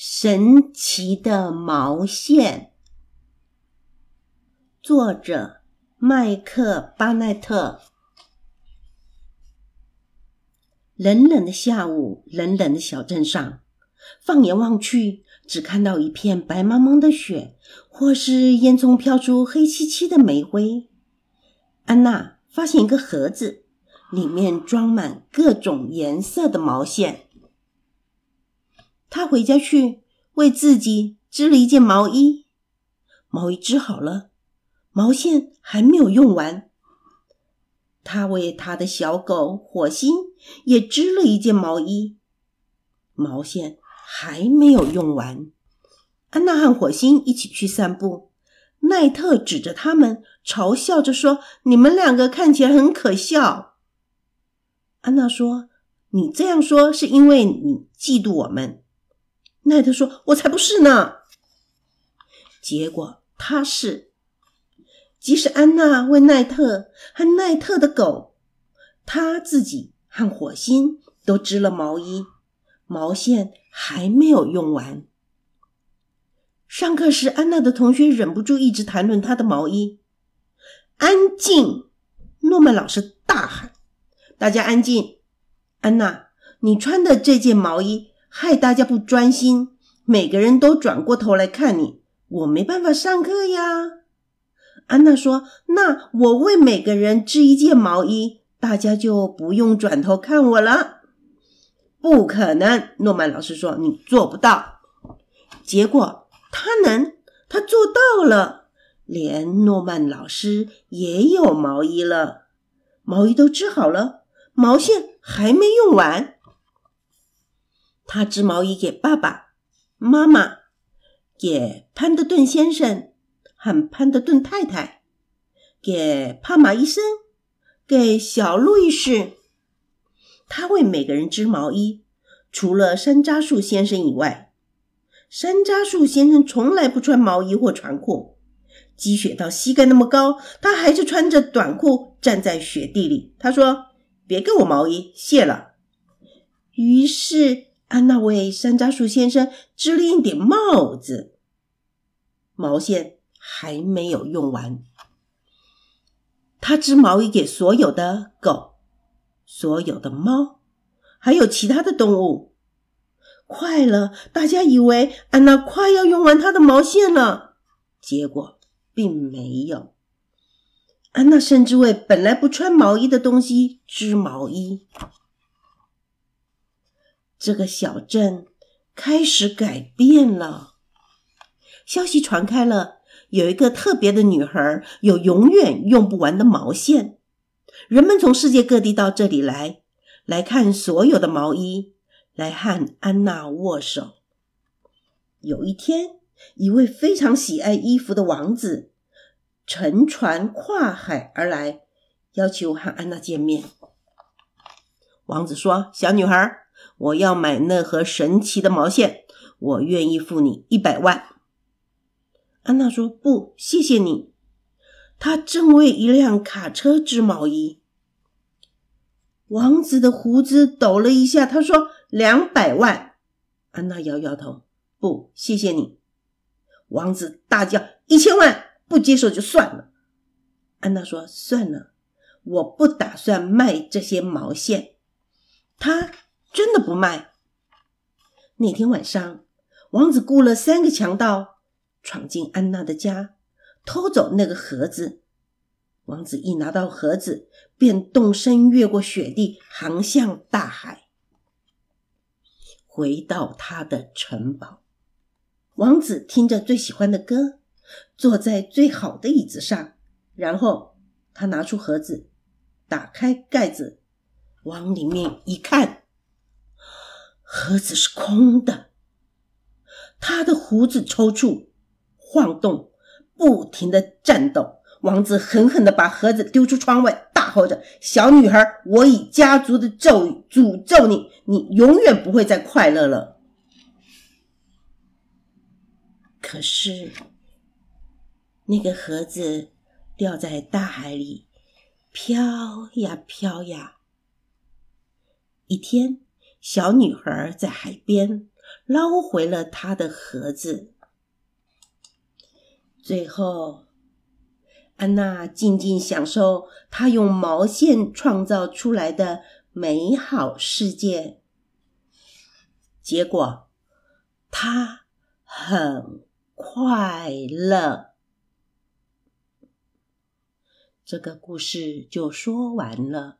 神奇的毛线，作者麦克巴奈特。冷冷的下午，冷冷的小镇上，放眼望去，只看到一片白茫茫的雪，或是烟囱飘出黑漆漆的煤灰。安娜发现一个盒子，里面装满各种颜色的毛线。他回家去为自己织了一件毛衣，毛衣织好了，毛线还没有用完。他为他的小狗火星也织了一件毛衣，毛线还没有用完。安娜和火星一起去散步，奈特指着他们，嘲笑着说：“你们两个看起来很可笑。”安娜说：“你这样说是因为你嫉妒我们。”奈特说：“我才不是呢。”结果他是，即使安娜为奈特和奈特的狗，他自己和火星都织了毛衣，毛线还没有用完。上课时，安娜的同学忍不住一直谈论她的毛衣。安静！诺曼老师大喊：“大家安静！安娜，你穿的这件毛衣。”害大家不专心，每个人都转过头来看你，我没办法上课呀。安娜说：“那我为每个人织一件毛衣，大家就不用转头看我了。”不可能，诺曼老师说：“你做不到。”结果他能，他做到了，连诺曼老师也有毛衣了，毛衣都织好了，毛线还没用完。他织毛衣给爸爸妈妈，给潘德顿先生和潘德顿太太，给帕马医生，给小路易士。他为每个人织毛衣，除了山楂树先生以外。山楂树先生从来不穿毛衣或长裤，积雪到膝盖那么高，他还是穿着短裤站在雪地里。他说：“别给我毛衣，谢了。”于是。安娜为山楂树先生织了一顶帽子，毛线还没有用完。她织毛衣给所有的狗、所有的猫，还有其他的动物。快了，大家以为安娜快要用完她的毛线了，结果并没有。安娜甚至为本来不穿毛衣的东西织毛衣。这个小镇开始改变了。消息传开了，有一个特别的女孩，有永远用不完的毛线。人们从世界各地到这里来，来看所有的毛衣，来和安娜握手。有一天，一位非常喜爱衣服的王子乘船跨海而来，要求和安娜见面。王子说：“小女孩。”我要买那盒神奇的毛线，我愿意付你一百万。安娜说：“不，谢谢你。”她正为一辆卡车织毛衣。王子的胡子抖了一下，他说：“两百万。”安娜摇摇头：“不，谢谢你。”王子大叫：“一千万！不接受就算了。”安娜说：“算了，我不打算卖这些毛线。”他。真的不卖。那天晚上，王子雇了三个强盗，闯进安娜的家，偷走那个盒子。王子一拿到盒子，便动身越过雪地，航向大海，回到他的城堡。王子听着最喜欢的歌，坐在最好的椅子上，然后他拿出盒子，打开盖子，往里面一看。盒子是空的，他的胡子抽搐、晃动，不停的颤抖。王子狠狠的把盒子丢出窗外，大吼着：“小女孩，我以家族的咒语诅咒你，你永远不会再快乐了。”可是，那个盒子掉在大海里，飘呀飘呀。一天。小女孩在海边捞回了她的盒子。最后，安娜静静享受她用毛线创造出来的美好世界。结果，她很快乐。这个故事就说完了。